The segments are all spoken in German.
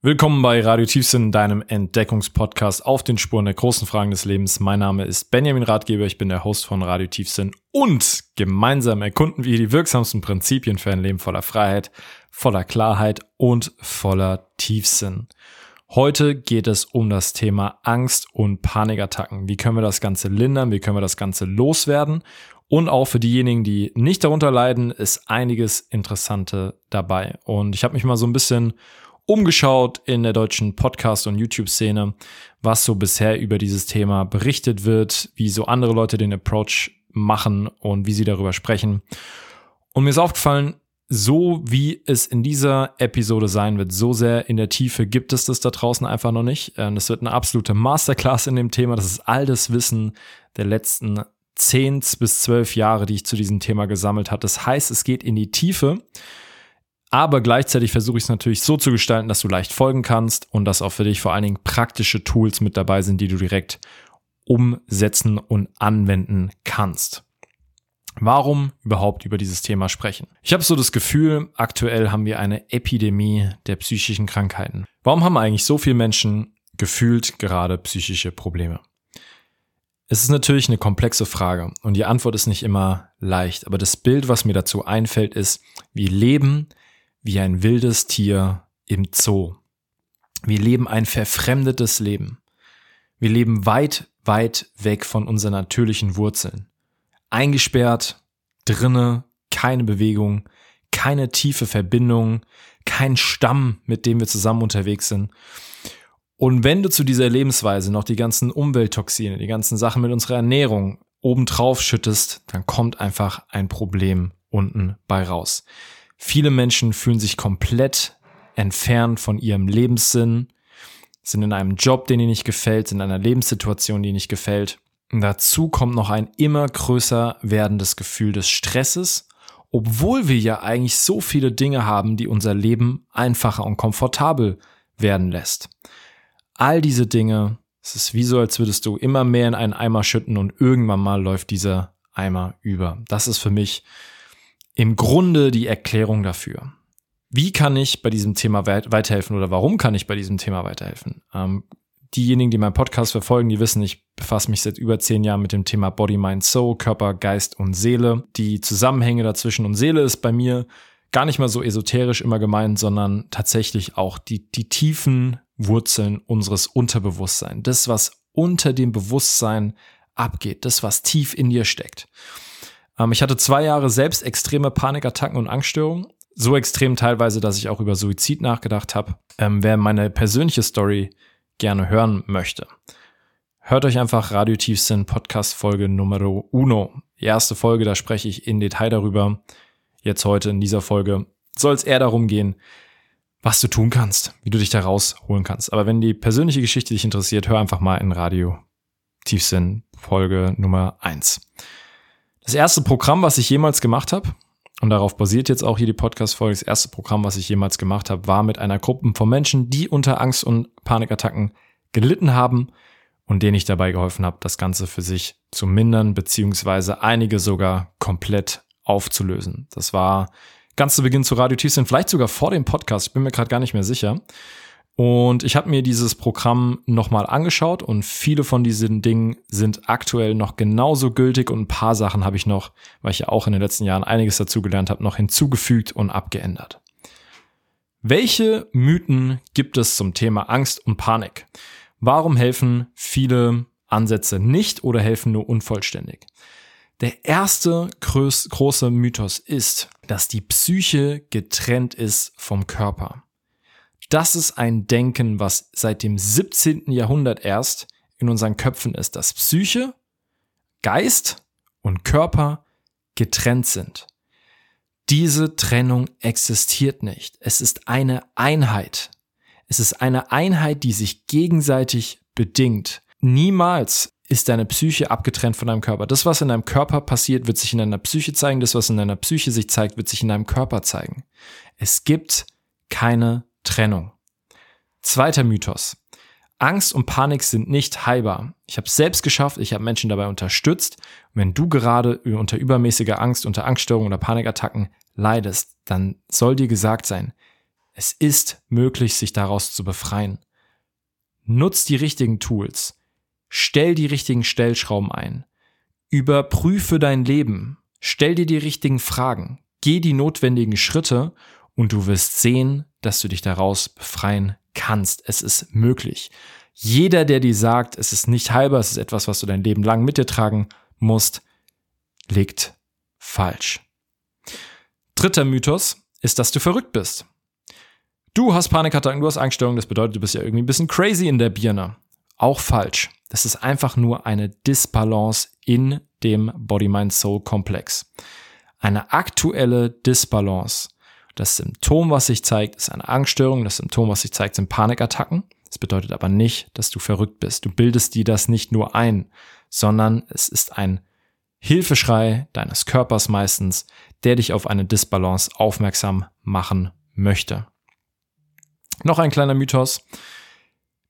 Willkommen bei Radio Tiefsinn, deinem Entdeckungspodcast auf den Spuren der großen Fragen des Lebens. Mein Name ist Benjamin Ratgeber, ich bin der Host von Radio Tiefsinn und gemeinsam erkunden wir die wirksamsten Prinzipien für ein Leben voller Freiheit, voller Klarheit und voller Tiefsinn. Heute geht es um das Thema Angst und Panikattacken. Wie können wir das Ganze lindern? Wie können wir das Ganze loswerden? Und auch für diejenigen, die nicht darunter leiden, ist einiges Interessante dabei. Und ich habe mich mal so ein bisschen umgeschaut in der deutschen Podcast- und YouTube-Szene, was so bisher über dieses Thema berichtet wird, wie so andere Leute den Approach machen und wie sie darüber sprechen. Und mir ist aufgefallen, so wie es in dieser Episode sein wird, so sehr in der Tiefe gibt es das da draußen einfach noch nicht. Ähm, das wird eine absolute Masterclass in dem Thema. Das ist all das Wissen der letzten zehn bis zwölf Jahre, die ich zu diesem Thema gesammelt habe. Das heißt, es geht in die Tiefe. Aber gleichzeitig versuche ich es natürlich so zu gestalten, dass du leicht folgen kannst und dass auch für dich vor allen Dingen praktische Tools mit dabei sind, die du direkt umsetzen und anwenden kannst. Warum überhaupt über dieses Thema sprechen? Ich habe so das Gefühl, aktuell haben wir eine Epidemie der psychischen Krankheiten. Warum haben eigentlich so viele Menschen gefühlt gerade psychische Probleme? Es ist natürlich eine komplexe Frage und die Antwort ist nicht immer leicht, aber das Bild, was mir dazu einfällt, ist, wir leben wie ein wildes Tier im Zoo. Wir leben ein verfremdetes Leben. Wir leben weit, weit weg von unseren natürlichen Wurzeln. Eingesperrt, drinne, keine Bewegung, keine tiefe Verbindung, kein Stamm, mit dem wir zusammen unterwegs sind. Und wenn du zu dieser Lebensweise noch die ganzen Umwelttoxine, die ganzen Sachen mit unserer Ernährung obendrauf schüttest, dann kommt einfach ein Problem unten bei raus. Viele Menschen fühlen sich komplett entfernt von ihrem Lebenssinn, sind in einem Job, den ihnen nicht gefällt, sind in einer Lebenssituation, die ihnen nicht gefällt. Und dazu kommt noch ein immer größer werdendes Gefühl des Stresses, obwohl wir ja eigentlich so viele Dinge haben, die unser Leben einfacher und komfortabel werden lässt. All diese Dinge, es ist wie so, als würdest du immer mehr in einen Eimer schütten und irgendwann mal läuft dieser Eimer über. Das ist für mich im Grunde die Erklärung dafür. Wie kann ich bei diesem Thema weiterhelfen oder warum kann ich bei diesem Thema weiterhelfen? Ähm, diejenigen, die meinen Podcast verfolgen, die wissen, ich befasse mich seit über zehn Jahren mit dem Thema Body, Mind, Soul, Körper, Geist und Seele. Die Zusammenhänge dazwischen und Seele ist bei mir gar nicht mal so esoterisch immer gemeint, sondern tatsächlich auch die, die tiefen Wurzeln unseres Unterbewusstseins. Das, was unter dem Bewusstsein abgeht, das, was tief in dir steckt. Ähm, ich hatte zwei Jahre selbst extreme Panikattacken und Angststörungen. So extrem teilweise, dass ich auch über Suizid nachgedacht habe. Ähm, wer meine persönliche Story gerne hören möchte, hört euch einfach Radio Tiefsinn Podcast Folge Numero uno. Die erste Folge, da spreche ich in Detail darüber. Jetzt heute in dieser Folge soll es eher darum gehen, was du tun kannst, wie du dich da rausholen kannst. Aber wenn die persönliche Geschichte dich interessiert, hör einfach mal in Radio Tiefsinn Folge Nummer eins. Das erste Programm, was ich jemals gemacht habe, und darauf basiert jetzt auch hier die Podcast-Folge, das erste Programm, was ich jemals gemacht habe, war mit einer Gruppe von Menschen, die unter Angst- und Panikattacken gelitten haben und denen ich dabei geholfen habe, das Ganze für sich zu mindern, beziehungsweise einige sogar komplett aufzulösen. Das war ganz zu Beginn zu Radio Tiefsinn, vielleicht sogar vor dem Podcast, ich bin mir gerade gar nicht mehr sicher. Und ich habe mir dieses Programm nochmal angeschaut und viele von diesen Dingen sind aktuell noch genauso gültig und ein paar Sachen habe ich noch, weil ich ja auch in den letzten Jahren einiges dazu gelernt habe, noch hinzugefügt und abgeändert. Welche Mythen gibt es zum Thema Angst und Panik? Warum helfen viele Ansätze nicht oder helfen nur unvollständig? Der erste große Mythos ist, dass die Psyche getrennt ist vom Körper. Das ist ein Denken, was seit dem 17. Jahrhundert erst in unseren Köpfen ist, dass Psyche, Geist und Körper getrennt sind. Diese Trennung existiert nicht. Es ist eine Einheit. Es ist eine Einheit, die sich gegenseitig bedingt. Niemals ist deine Psyche abgetrennt von deinem Körper. Das, was in deinem Körper passiert, wird sich in deiner Psyche zeigen. Das, was in deiner Psyche sich zeigt, wird sich in deinem Körper zeigen. Es gibt keine Trennung. Zweiter Mythos. Angst und Panik sind nicht heilbar. Ich habe es selbst geschafft, ich habe Menschen dabei unterstützt. wenn du gerade unter übermäßiger Angst, unter Angststörungen oder Panikattacken leidest, dann soll dir gesagt sein, Es ist möglich, sich daraus zu befreien. Nutz die richtigen Tools. Stell die richtigen Stellschrauben ein. Überprüfe dein Leben. Stell dir die richtigen Fragen. Geh die notwendigen Schritte und du wirst sehen, dass du dich daraus befreien kannst. Es ist möglich. Jeder, der dir sagt, es ist nicht halber, es ist etwas, was du dein Leben lang mit dir tragen musst, liegt falsch. Dritter Mythos ist, dass du verrückt bist. Du hast Panikattacken, du hast Angststörungen, das bedeutet, du bist ja irgendwie ein bisschen crazy in der Birne. Auch falsch. Das ist einfach nur eine Disbalance in dem Body-Mind-Soul-Komplex. Eine aktuelle Disbalance. Das Symptom, was sich zeigt, ist eine Angststörung. Das Symptom, was sich zeigt, sind Panikattacken. Das bedeutet aber nicht, dass du verrückt bist. Du bildest dir das nicht nur ein, sondern es ist ein Hilfeschrei deines Körpers meistens, der dich auf eine Disbalance aufmerksam machen möchte. Noch ein kleiner Mythos.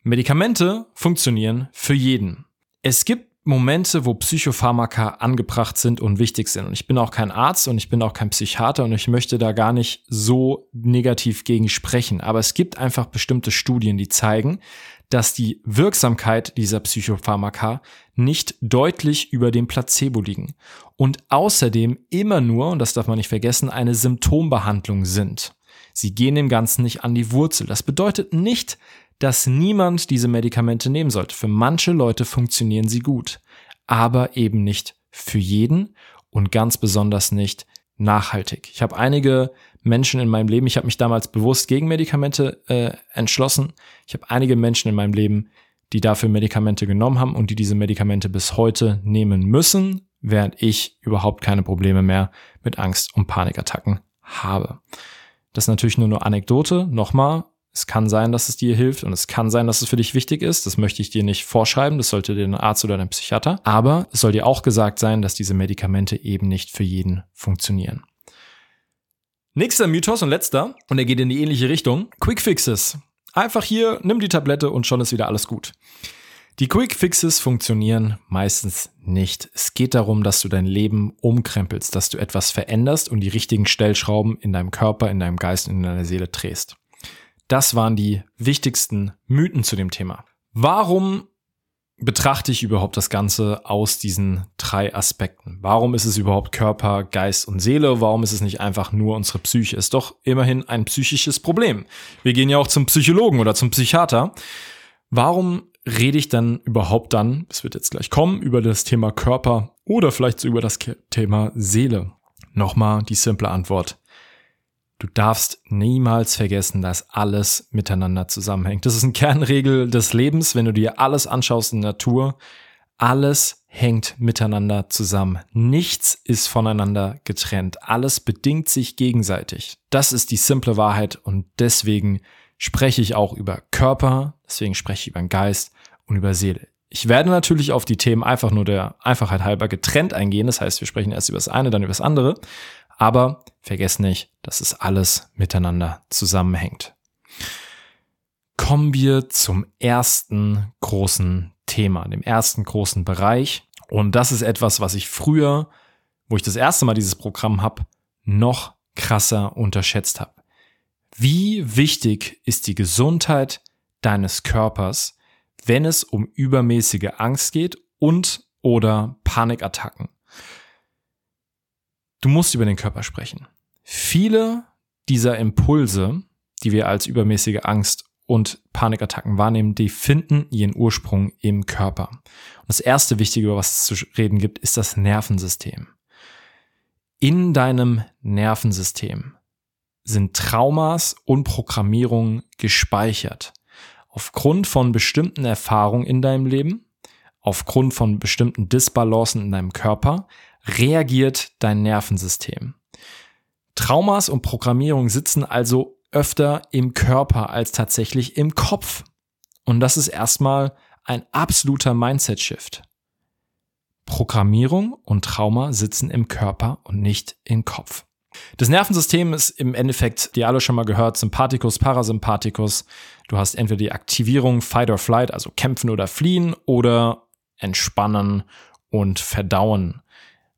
Medikamente funktionieren für jeden. Es gibt Momente, wo Psychopharmaka angebracht sind und wichtig sind. Und ich bin auch kein Arzt und ich bin auch kein Psychiater und ich möchte da gar nicht so negativ gegen sprechen. Aber es gibt einfach bestimmte Studien, die zeigen, dass die Wirksamkeit dieser Psychopharmaka nicht deutlich über dem Placebo liegen und außerdem immer nur, und das darf man nicht vergessen, eine Symptombehandlung sind. Sie gehen dem Ganzen nicht an die Wurzel. Das bedeutet nicht, dass niemand diese Medikamente nehmen sollte. Für manche Leute funktionieren sie gut, aber eben nicht für jeden und ganz besonders nicht nachhaltig. Ich habe einige Menschen in meinem Leben, ich habe mich damals bewusst gegen Medikamente äh, entschlossen. Ich habe einige Menschen in meinem Leben, die dafür Medikamente genommen haben und die diese Medikamente bis heute nehmen müssen, während ich überhaupt keine Probleme mehr mit Angst und Panikattacken habe. Das ist natürlich nur eine Anekdote. Nochmal, es kann sein, dass es dir hilft und es kann sein, dass es für dich wichtig ist. Das möchte ich dir nicht vorschreiben. Das sollte dir ein Arzt oder ein Psychiater. Aber es soll dir auch gesagt sein, dass diese Medikamente eben nicht für jeden funktionieren. Nächster Mythos und letzter, und er geht in die ähnliche Richtung. Quick Fixes. Einfach hier, nimm die Tablette und schon ist wieder alles gut. Die Quick Fixes funktionieren meistens nicht. Es geht darum, dass du dein Leben umkrempelst, dass du etwas veränderst und die richtigen Stellschrauben in deinem Körper, in deinem Geist und in deiner Seele drehst. Das waren die wichtigsten Mythen zu dem Thema. Warum betrachte ich überhaupt das Ganze aus diesen drei Aspekten? Warum ist es überhaupt Körper, Geist und Seele? Warum ist es nicht einfach nur unsere Psyche? Ist doch immerhin ein psychisches Problem. Wir gehen ja auch zum Psychologen oder zum Psychiater. Warum rede ich dann überhaupt dann, es wird jetzt gleich kommen, über das Thema Körper oder vielleicht so über das Thema Seele? Nochmal die simple Antwort. Du darfst niemals vergessen, dass alles miteinander zusammenhängt. Das ist eine Kernregel des Lebens, wenn du dir alles anschaust in der Natur. Alles hängt miteinander zusammen. Nichts ist voneinander getrennt. Alles bedingt sich gegenseitig. Das ist die simple Wahrheit und deswegen spreche ich auch über Körper, deswegen spreche ich über den Geist und über Seele. Ich werde natürlich auf die Themen einfach nur der Einfachheit halber getrennt eingehen. Das heißt, wir sprechen erst über das eine, dann über das andere. Aber vergesst nicht, dass es alles miteinander zusammenhängt. Kommen wir zum ersten großen Thema, dem ersten großen Bereich. Und das ist etwas, was ich früher, wo ich das erste Mal dieses Programm habe, noch krasser unterschätzt habe. Wie wichtig ist die Gesundheit deines Körpers, wenn es um übermäßige Angst geht und oder Panikattacken? Du musst über den Körper sprechen. Viele dieser Impulse, die wir als übermäßige Angst und Panikattacken wahrnehmen, die finden ihren Ursprung im Körper. Und das erste Wichtige, über was es zu reden gibt, ist das Nervensystem. In deinem Nervensystem sind Traumas und Programmierungen gespeichert. Aufgrund von bestimmten Erfahrungen in deinem Leben, aufgrund von bestimmten Disbalancen in deinem Körper, reagiert dein Nervensystem. Traumas und Programmierung sitzen also öfter im Körper als tatsächlich im Kopf. Und das ist erstmal ein absoluter Mindset-Shift. Programmierung und Trauma sitzen im Körper und nicht im Kopf. Das Nervensystem ist im Endeffekt, die alle schon mal gehört, Sympathikus, Parasympathikus. Du hast entweder die Aktivierung Fight or Flight, also kämpfen oder fliehen, oder entspannen und verdauen.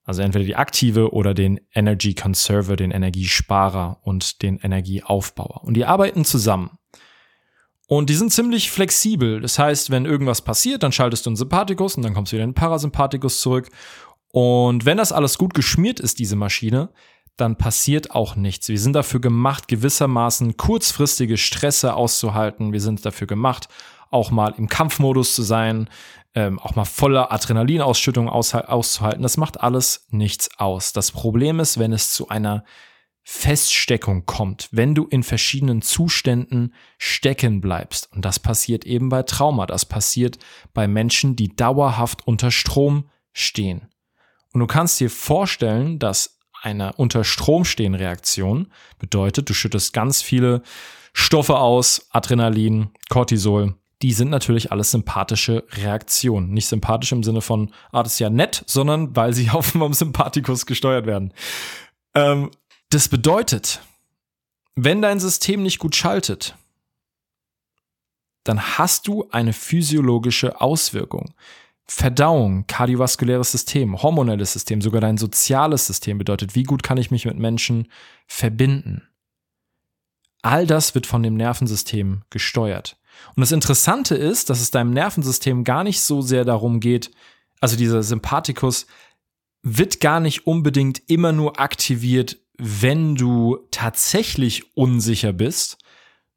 Also entweder die aktive oder den Energy Conserver, den Energiesparer und den Energieaufbauer. Und die arbeiten zusammen. Und die sind ziemlich flexibel. Das heißt, wenn irgendwas passiert, dann schaltest du einen Sympathikus und dann kommst du wieder in den Parasympathikus zurück. Und wenn das alles gut geschmiert ist, diese Maschine, dann passiert auch nichts. Wir sind dafür gemacht, gewissermaßen kurzfristige Stresse auszuhalten. Wir sind dafür gemacht, auch mal im Kampfmodus zu sein, ähm, auch mal voller Adrenalinausschüttung aus, auszuhalten. Das macht alles nichts aus. Das Problem ist, wenn es zu einer Feststeckung kommt, wenn du in verschiedenen Zuständen stecken bleibst. Und das passiert eben bei Trauma, das passiert bei Menschen, die dauerhaft unter Strom stehen. Und du kannst dir vorstellen, dass eine unter Strom stehen Reaktion bedeutet, du schüttest ganz viele Stoffe aus, Adrenalin, Cortisol. Die sind natürlich alles sympathische Reaktionen. Nicht sympathisch im Sinne von, ah, das ist ja nett, sondern weil sie auf dem Sympathikus gesteuert werden. Ähm, das bedeutet, wenn dein System nicht gut schaltet, dann hast du eine physiologische Auswirkung. Verdauung, kardiovaskuläres System, hormonelles System, sogar dein soziales System bedeutet, wie gut kann ich mich mit Menschen verbinden. All das wird von dem Nervensystem gesteuert. Und das Interessante ist, dass es deinem Nervensystem gar nicht so sehr darum geht, also dieser Sympathikus wird gar nicht unbedingt immer nur aktiviert, wenn du tatsächlich unsicher bist,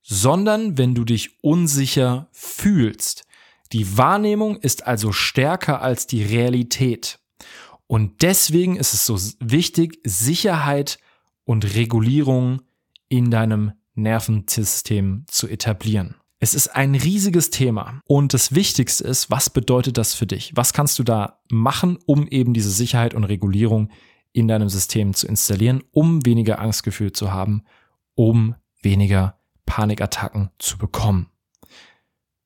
sondern wenn du dich unsicher fühlst. Die Wahrnehmung ist also stärker als die Realität. Und deswegen ist es so wichtig, Sicherheit und Regulierung in deinem Nervensystem zu etablieren. Es ist ein riesiges Thema und das Wichtigste ist, was bedeutet das für dich? Was kannst du da machen, um eben diese Sicherheit und Regulierung in deinem System zu installieren, um weniger Angstgefühl zu haben, um weniger Panikattacken zu bekommen.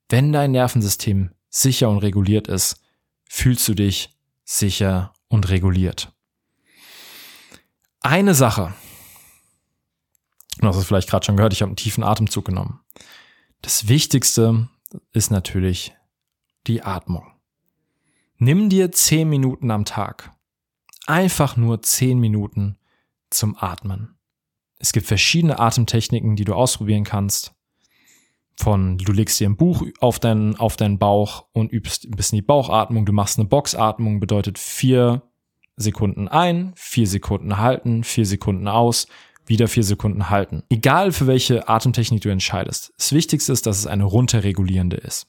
Wenn dein Nervensystem sicher und reguliert ist, fühlst du dich sicher und reguliert. Eine Sache, du hast es vielleicht gerade schon gehört, ich habe einen tiefen Atemzug genommen. Das Wichtigste ist natürlich die Atmung. Nimm dir zehn Minuten am Tag einfach nur zehn Minuten zum Atmen. Es gibt verschiedene Atemtechniken, die du ausprobieren kannst. Von du legst dir ein Buch auf deinen, auf deinen Bauch und übst ein bisschen die Bauchatmung. Du machst eine Boxatmung, bedeutet vier Sekunden ein, vier Sekunden halten, vier Sekunden aus, wieder vier Sekunden halten. Egal für welche Atemtechnik du entscheidest. Das Wichtigste ist, dass es eine runterregulierende ist.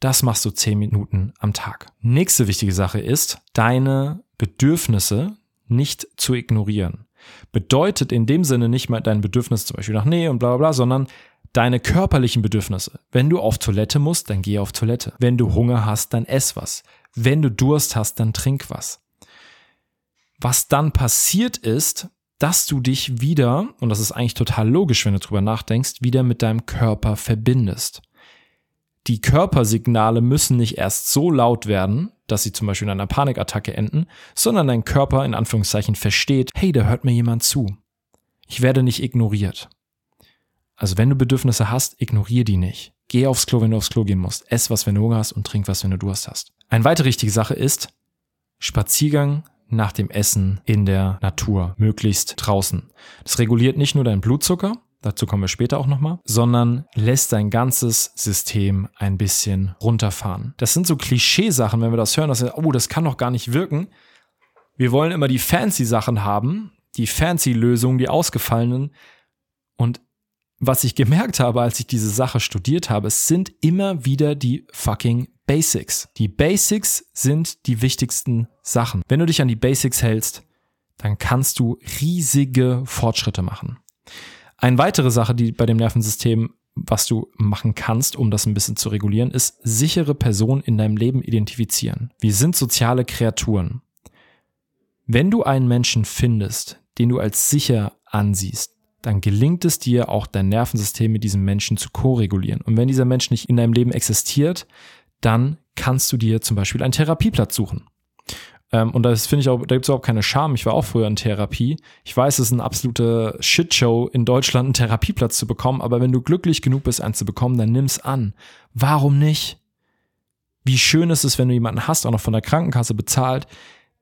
Das machst du zehn Minuten am Tag. Nächste wichtige Sache ist, deine Bedürfnisse nicht zu ignorieren. Bedeutet in dem Sinne nicht mal dein Bedürfnis zum Beispiel nach Nähe und bla bla bla, sondern deine körperlichen Bedürfnisse. Wenn du auf Toilette musst, dann geh auf Toilette. Wenn du Hunger hast, dann ess was. Wenn du Durst hast, dann trink was. Was dann passiert ist, dass du dich wieder, und das ist eigentlich total logisch, wenn du drüber nachdenkst, wieder mit deinem Körper verbindest die Körpersignale müssen nicht erst so laut werden, dass sie zum Beispiel in einer Panikattacke enden, sondern dein Körper in Anführungszeichen versteht, hey, da hört mir jemand zu. Ich werde nicht ignoriert. Also wenn du Bedürfnisse hast, ignoriere die nicht. Geh aufs Klo, wenn du aufs Klo gehen musst. Ess was, wenn du Hunger hast und trink was, wenn du Durst hast. Eine weitere wichtige Sache ist Spaziergang nach dem Essen in der Natur, möglichst draußen. Das reguliert nicht nur deinen Blutzucker, dazu kommen wir später auch nochmal, sondern lässt dein ganzes System ein bisschen runterfahren. Das sind so Klischeesachen, wenn wir das hören, dass wir, oh, das kann doch gar nicht wirken. Wir wollen immer die fancy Sachen haben, die fancy Lösungen, die ausgefallenen. Und was ich gemerkt habe, als ich diese Sache studiert habe, es sind immer wieder die fucking Basics. Die Basics sind die wichtigsten Sachen. Wenn du dich an die Basics hältst, dann kannst du riesige Fortschritte machen. Eine weitere Sache, die bei dem Nervensystem, was du machen kannst, um das ein bisschen zu regulieren, ist sichere Personen in deinem Leben identifizieren. Wir sind soziale Kreaturen. Wenn du einen Menschen findest, den du als sicher ansiehst, dann gelingt es dir auch dein Nervensystem mit diesem Menschen zu koregulieren. Und wenn dieser Mensch nicht in deinem Leben existiert, dann kannst du dir zum Beispiel einen Therapieplatz suchen. Ähm, und das finde ich auch, da gibt es überhaupt keine Scham. Ich war auch früher in Therapie. Ich weiß, es ist eine absolute Shitshow, in Deutschland einen Therapieplatz zu bekommen, aber wenn du glücklich genug bist, einen zu bekommen, dann nimm's an. Warum nicht? Wie schön ist es, wenn du jemanden hast, auch noch von der Krankenkasse bezahlt,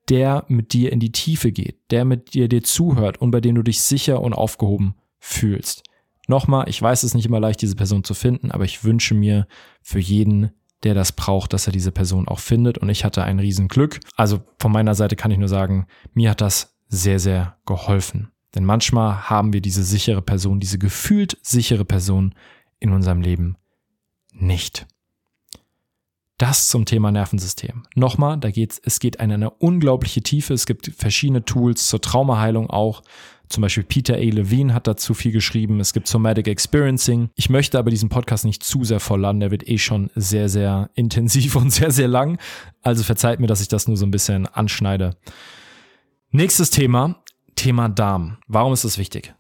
der mit dir in die Tiefe geht, der mit dir dir zuhört und bei dem du dich sicher und aufgehoben fühlst. Nochmal, ich weiß es nicht immer leicht, diese Person zu finden, aber ich wünsche mir für jeden, der das braucht, dass er diese Person auch findet. Und ich hatte ein Riesenglück. Also von meiner Seite kann ich nur sagen, mir hat das sehr, sehr geholfen. Denn manchmal haben wir diese sichere Person, diese gefühlt sichere Person in unserem Leben nicht. Das zum Thema Nervensystem. Nochmal, da geht's, es geht in eine unglaubliche Tiefe. Es gibt verschiedene Tools zur Traumaheilung auch. Zum Beispiel Peter A. Levine hat dazu viel geschrieben. Es gibt Somatic Experiencing. Ich möchte aber diesen Podcast nicht zu sehr vollladen. Der wird eh schon sehr, sehr intensiv und sehr, sehr lang. Also verzeiht mir, dass ich das nur so ein bisschen anschneide. Nächstes Thema. Thema Darm. Warum ist das wichtig?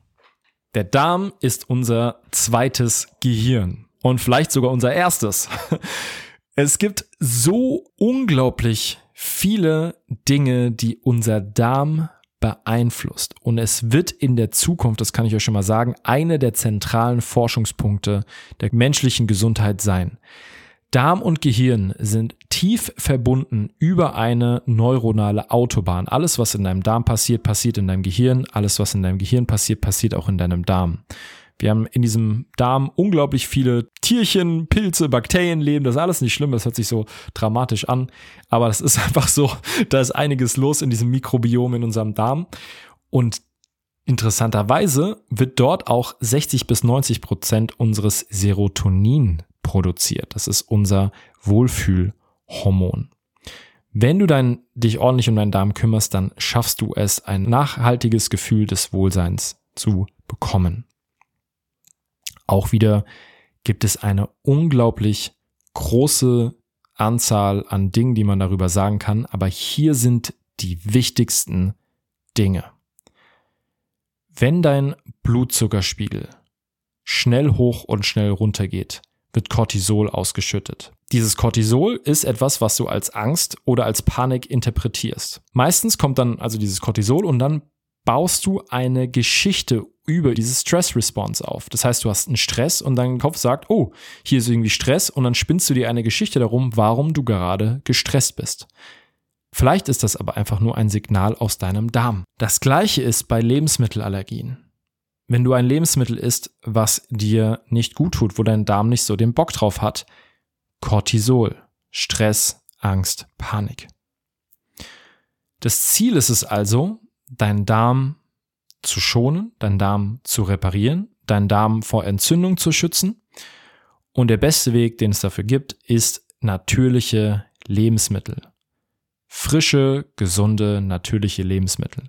Der Darm ist unser zweites Gehirn und vielleicht sogar unser erstes. Es gibt so unglaublich viele Dinge, die unser Darm beeinflusst. Und es wird in der Zukunft, das kann ich euch schon mal sagen, eine der zentralen Forschungspunkte der menschlichen Gesundheit sein. Darm und Gehirn sind tief verbunden über eine neuronale Autobahn. Alles, was in deinem Darm passiert, passiert in deinem Gehirn. Alles, was in deinem Gehirn passiert, passiert auch in deinem Darm. Wir haben in diesem Darm unglaublich viele Tierchen, Pilze, Bakterien leben. Das ist alles nicht schlimm, das hört sich so dramatisch an. Aber das ist einfach so, da ist einiges los in diesem Mikrobiom in unserem Darm. Und interessanterweise wird dort auch 60 bis 90 Prozent unseres Serotonin produziert. Das ist unser Wohlfühlhormon. Wenn du dein, dich ordentlich um deinen Darm kümmerst, dann schaffst du es, ein nachhaltiges Gefühl des Wohlseins zu bekommen. Auch wieder gibt es eine unglaublich große Anzahl an Dingen, die man darüber sagen kann, aber hier sind die wichtigsten Dinge. Wenn dein Blutzuckerspiegel schnell hoch und schnell runter geht, wird Cortisol ausgeschüttet. Dieses Cortisol ist etwas, was du als Angst oder als Panik interpretierst. Meistens kommt dann also dieses Cortisol und dann baust du eine Geschichte über diese Stress-Response auf. Das heißt, du hast einen Stress und dein Kopf sagt, oh, hier ist irgendwie Stress und dann spinnst du dir eine Geschichte darum, warum du gerade gestresst bist. Vielleicht ist das aber einfach nur ein Signal aus deinem Darm. Das gleiche ist bei Lebensmittelallergien. Wenn du ein Lebensmittel isst, was dir nicht gut tut, wo dein Darm nicht so den Bock drauf hat, Cortisol, Stress, Angst, Panik. Das Ziel ist es also, deinen Darm zu schonen, deinen Darm zu reparieren, deinen Darm vor Entzündung zu schützen. Und der beste Weg, den es dafür gibt, ist natürliche Lebensmittel. Frische, gesunde, natürliche Lebensmittel.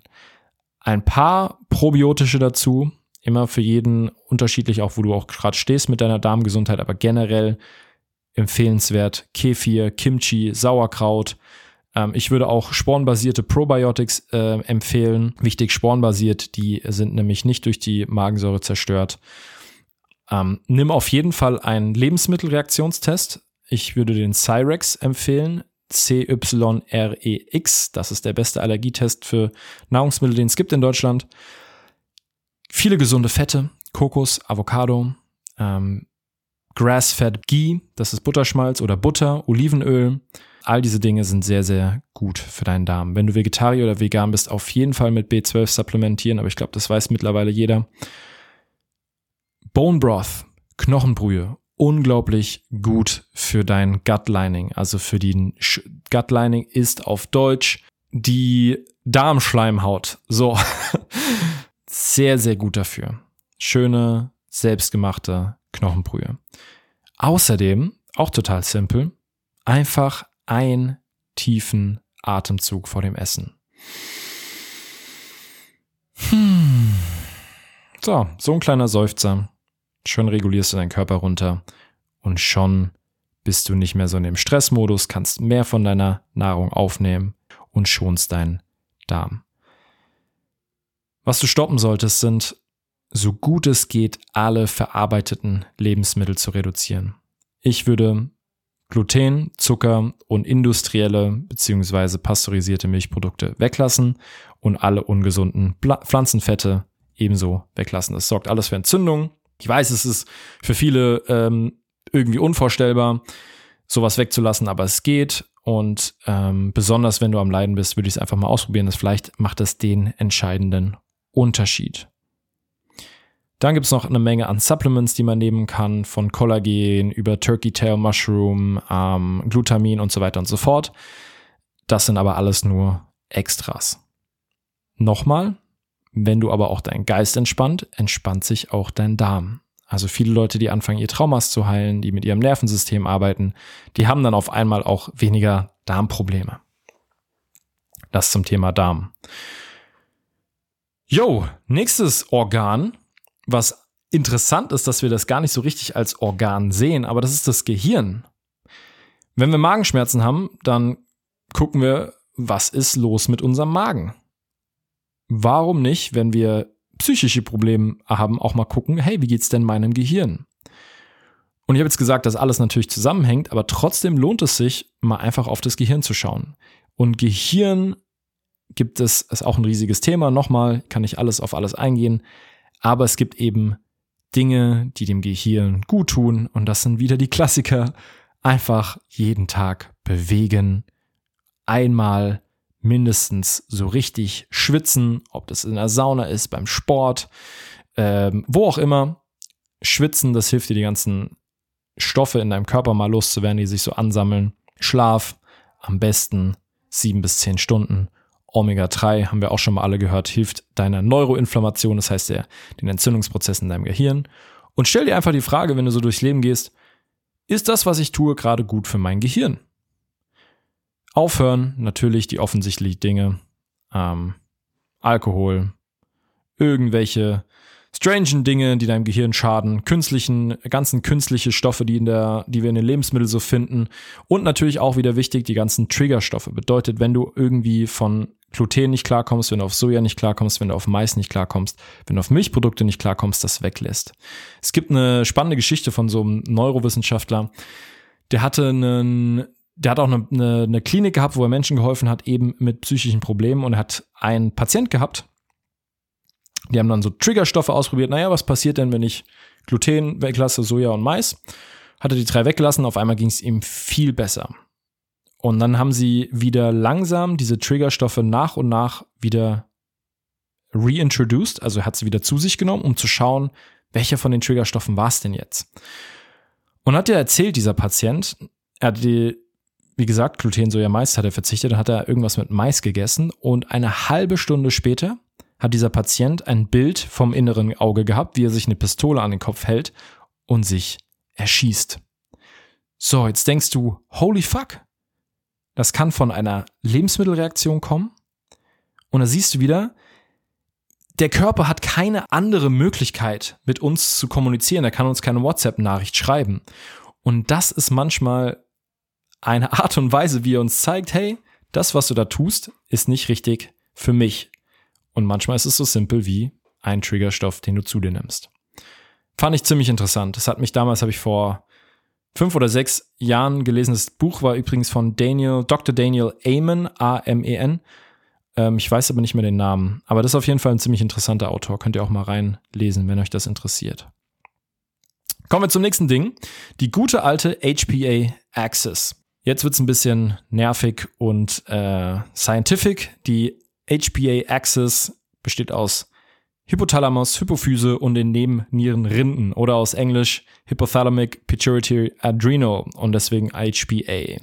Ein paar probiotische dazu, immer für jeden unterschiedlich, auch wo du auch gerade stehst mit deiner Darmgesundheit, aber generell empfehlenswert Kefir, Kimchi, Sauerkraut, ähm, ich würde auch spornbasierte Probiotics äh, empfehlen. Wichtig, spornbasiert, die sind nämlich nicht durch die Magensäure zerstört. Ähm, nimm auf jeden Fall einen Lebensmittelreaktionstest. Ich würde den Cyrex empfehlen. CYREX. Das ist der beste Allergietest für Nahrungsmittel, den es gibt in Deutschland. Viele gesunde Fette, Kokos, Avocado, ähm, Grass-Fed Ghee, das ist Butterschmalz oder Butter, Olivenöl, All diese Dinge sind sehr, sehr gut für deinen Darm. Wenn du Vegetarier oder vegan bist, auf jeden Fall mit B12 supplementieren, aber ich glaube, das weiß mittlerweile jeder. Bone Broth, Knochenbrühe, unglaublich gut für dein Gut Lining. Also für den Gut Lining ist auf Deutsch die Darmschleimhaut. So. sehr, sehr gut dafür. Schöne, selbstgemachte Knochenbrühe. Außerdem, auch total simpel, einfach ein tiefen Atemzug vor dem Essen. Hm. So, so ein kleiner Seufzer. Schon regulierst du deinen Körper runter und schon bist du nicht mehr so in dem Stressmodus, kannst mehr von deiner Nahrung aufnehmen und schonst deinen Darm. Was du stoppen solltest, sind so gut es geht, alle verarbeiteten Lebensmittel zu reduzieren. Ich würde Gluten, Zucker und industrielle bzw. pasteurisierte Milchprodukte weglassen und alle ungesunden Pflanzenfette ebenso weglassen. Das sorgt alles für Entzündung. Ich weiß, es ist für viele ähm, irgendwie unvorstellbar, sowas wegzulassen, aber es geht. Und ähm, besonders wenn du am Leiden bist, würde ich es einfach mal ausprobieren. Das vielleicht macht das den entscheidenden Unterschied. Dann gibt es noch eine Menge an Supplements, die man nehmen kann, von Kollagen über Turkey Tail Mushroom, ähm, Glutamin und so weiter und so fort. Das sind aber alles nur Extras. Nochmal, wenn du aber auch deinen Geist entspannt, entspannt sich auch dein Darm. Also viele Leute, die anfangen, ihr Traumas zu heilen, die mit ihrem Nervensystem arbeiten, die haben dann auf einmal auch weniger Darmprobleme. Das zum Thema Darm. Jo, nächstes Organ was interessant ist, dass wir das gar nicht so richtig als Organ sehen, aber das ist das Gehirn. Wenn wir Magenschmerzen haben, dann gucken wir, was ist los mit unserem Magen? Warum nicht, wenn wir psychische Probleme haben, auch mal gucken, hey, wie geht's denn meinem Gehirn? Und ich habe jetzt gesagt, dass alles natürlich zusammenhängt, aber trotzdem lohnt es sich, mal einfach auf das Gehirn zu schauen. Und Gehirn gibt es, ist auch ein riesiges Thema. Nochmal, kann ich alles auf alles eingehen. Aber es gibt eben Dinge, die dem Gehirn gut tun. Und das sind wieder die Klassiker. Einfach jeden Tag bewegen. Einmal mindestens so richtig schwitzen, ob das in der Sauna ist, beim Sport, ähm, wo auch immer. Schwitzen, das hilft dir, die ganzen Stoffe in deinem Körper mal loszuwerden, die sich so ansammeln. Schlaf, am besten sieben bis zehn Stunden. Omega-3, haben wir auch schon mal alle gehört, hilft deiner Neuroinflammation, das heißt der, den Entzündungsprozessen in deinem Gehirn. Und stell dir einfach die Frage, wenn du so durchs Leben gehst, ist das, was ich tue, gerade gut für mein Gehirn? Aufhören, natürlich die offensichtlichen Dinge, ähm, Alkohol, irgendwelche strangen Dinge, die deinem Gehirn schaden, künstlichen, ganzen künstliche Stoffe, die in der, die wir in den Lebensmitteln so finden. Und natürlich auch wieder wichtig, die ganzen Triggerstoffe. Bedeutet, wenn du irgendwie von Gluten nicht klarkommst, wenn du auf Soja nicht klarkommst, wenn du auf Mais nicht klarkommst, wenn du auf Milchprodukte nicht klarkommst, das weglässt. Es gibt eine spannende Geschichte von so einem Neurowissenschaftler, der hatte einen, der hat auch eine, eine, eine Klinik gehabt, wo er Menschen geholfen hat, eben mit psychischen Problemen und hat einen Patient gehabt, die haben dann so Triggerstoffe ausprobiert. Naja, was passiert denn, wenn ich Gluten weglasse, Soja und Mais? Hatte die drei weggelassen, auf einmal ging es ihm viel besser. Und dann haben sie wieder langsam diese Triggerstoffe nach und nach wieder reintroduced, also hat sie wieder zu sich genommen, um zu schauen, welcher von den Triggerstoffen war es denn jetzt. Und hat er erzählt, dieser Patient, er hat die, wie gesagt, Gluten, Soja, Mais hat er verzichtet, dann hat er irgendwas mit Mais gegessen und eine halbe Stunde später hat dieser Patient ein Bild vom inneren Auge gehabt, wie er sich eine Pistole an den Kopf hält und sich erschießt. So, jetzt denkst du, holy fuck, das kann von einer Lebensmittelreaktion kommen. Und da siehst du wieder, der Körper hat keine andere Möglichkeit, mit uns zu kommunizieren. Er kann uns keine WhatsApp-Nachricht schreiben. Und das ist manchmal eine Art und Weise, wie er uns zeigt, hey, das, was du da tust, ist nicht richtig für mich. Und manchmal ist es so simpel wie ein Triggerstoff, den du zu dir nimmst. Fand ich ziemlich interessant. Das hat mich damals, habe ich vor fünf oder sechs Jahren gelesen. Das Buch war übrigens von Daniel, Dr. Daniel Amen, A-M-E-N. Ähm, ich weiß aber nicht mehr den Namen. Aber das ist auf jeden Fall ein ziemlich interessanter Autor. Könnt ihr auch mal reinlesen, wenn euch das interessiert. Kommen wir zum nächsten Ding. Die gute alte HPA Axis. Jetzt wird's ein bisschen nervig und äh, scientific. Die HPA-Axis besteht aus Hypothalamus, Hypophyse und den Nebennierenrinden oder aus Englisch Hypothalamic Pituitary Adrenal und deswegen HPA.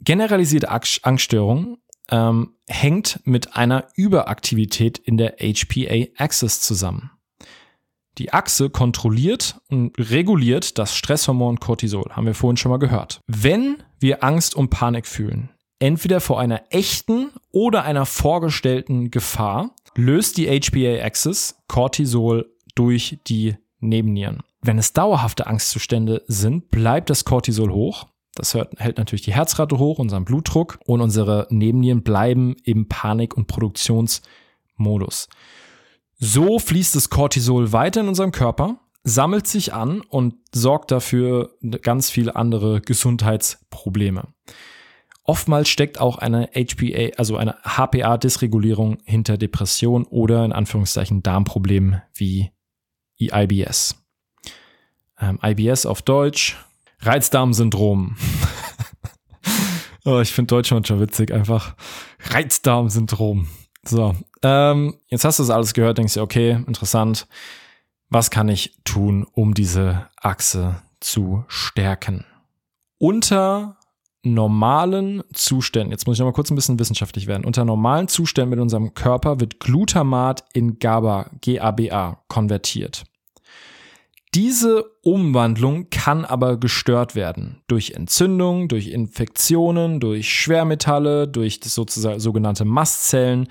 Generalisierte Angststörung ähm, hängt mit einer Überaktivität in der HPA-Axis zusammen. Die Achse kontrolliert und reguliert das Stresshormon Cortisol, haben wir vorhin schon mal gehört. Wenn wir Angst und Panik fühlen, entweder vor einer echten oder einer vorgestellten Gefahr, löst die HPA-Axis Cortisol durch die Nebennieren. Wenn es dauerhafte Angstzustände sind, bleibt das Cortisol hoch. Das hält natürlich die Herzrate hoch, unseren Blutdruck und unsere Nebennieren bleiben im Panik- und Produktionsmodus. So fließt das Cortisol weiter in unserem Körper, sammelt sich an und sorgt dafür ganz viele andere Gesundheitsprobleme. Oftmals steckt auch eine HPA, also eine HPA-Dysregulierung hinter Depression oder in Anführungszeichen Darmproblemen wie IBS. Ähm, IBS auf Deutsch, Reizdarmsyndrom. Oh, ich finde Deutsch manchmal witzig, einfach Reizdarmsyndrom. So, ähm, jetzt hast du das alles gehört, denkst du, okay, interessant. Was kann ich tun, um diese Achse zu stärken? Unter normalen Zuständen, jetzt muss ich noch mal kurz ein bisschen wissenschaftlich werden, unter normalen Zuständen mit unserem Körper wird Glutamat in GABA, GABA konvertiert. Diese Umwandlung kann aber gestört werden durch Entzündung, durch Infektionen, durch Schwermetalle, durch sozusagen sogenannte Mastzellen,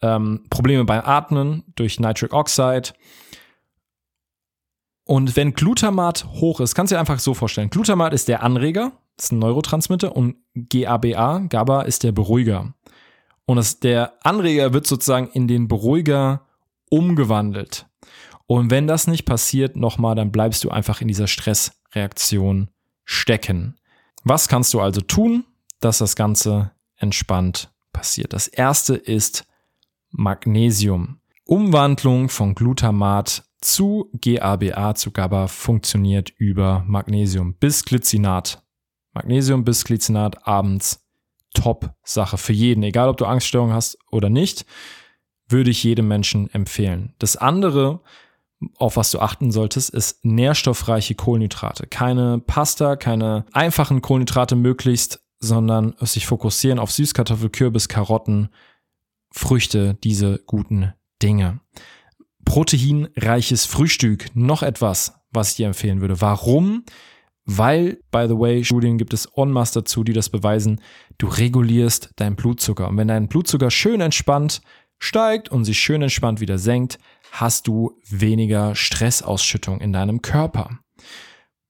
ähm, Probleme beim Atmen, durch Nitric Oxide. Und wenn Glutamat hoch ist, kannst du dir einfach so vorstellen. Glutamat ist der Anreger, ist ein Neurotransmitter und GABA, GABA ist der Beruhiger. Und das, der Anreger wird sozusagen in den Beruhiger umgewandelt. Und wenn das nicht passiert, nochmal, dann bleibst du einfach in dieser Stressreaktion stecken. Was kannst du also tun, dass das Ganze entspannt passiert? Das erste ist Magnesium. Umwandlung von Glutamat zu GABA zu GABA funktioniert über Magnesium bis Glycinat. Magnesium bis Glycinat abends top Sache für jeden, egal ob du Angststörung hast oder nicht, würde ich jedem Menschen empfehlen. Das andere, auf was du achten solltest, ist nährstoffreiche Kohlenhydrate. Keine Pasta, keine einfachen Kohlenhydrate möglichst, sondern sich fokussieren auf Süßkartoffel, Kürbis, Karotten, Früchte, diese guten Dinge. Proteinreiches Frühstück, noch etwas, was ich dir empfehlen würde. Warum? Weil, by the way, Studien gibt es en masse dazu, die das beweisen, du regulierst deinen Blutzucker. Und wenn dein Blutzucker schön entspannt steigt und sich schön entspannt wieder senkt, hast du weniger Stressausschüttung in deinem Körper.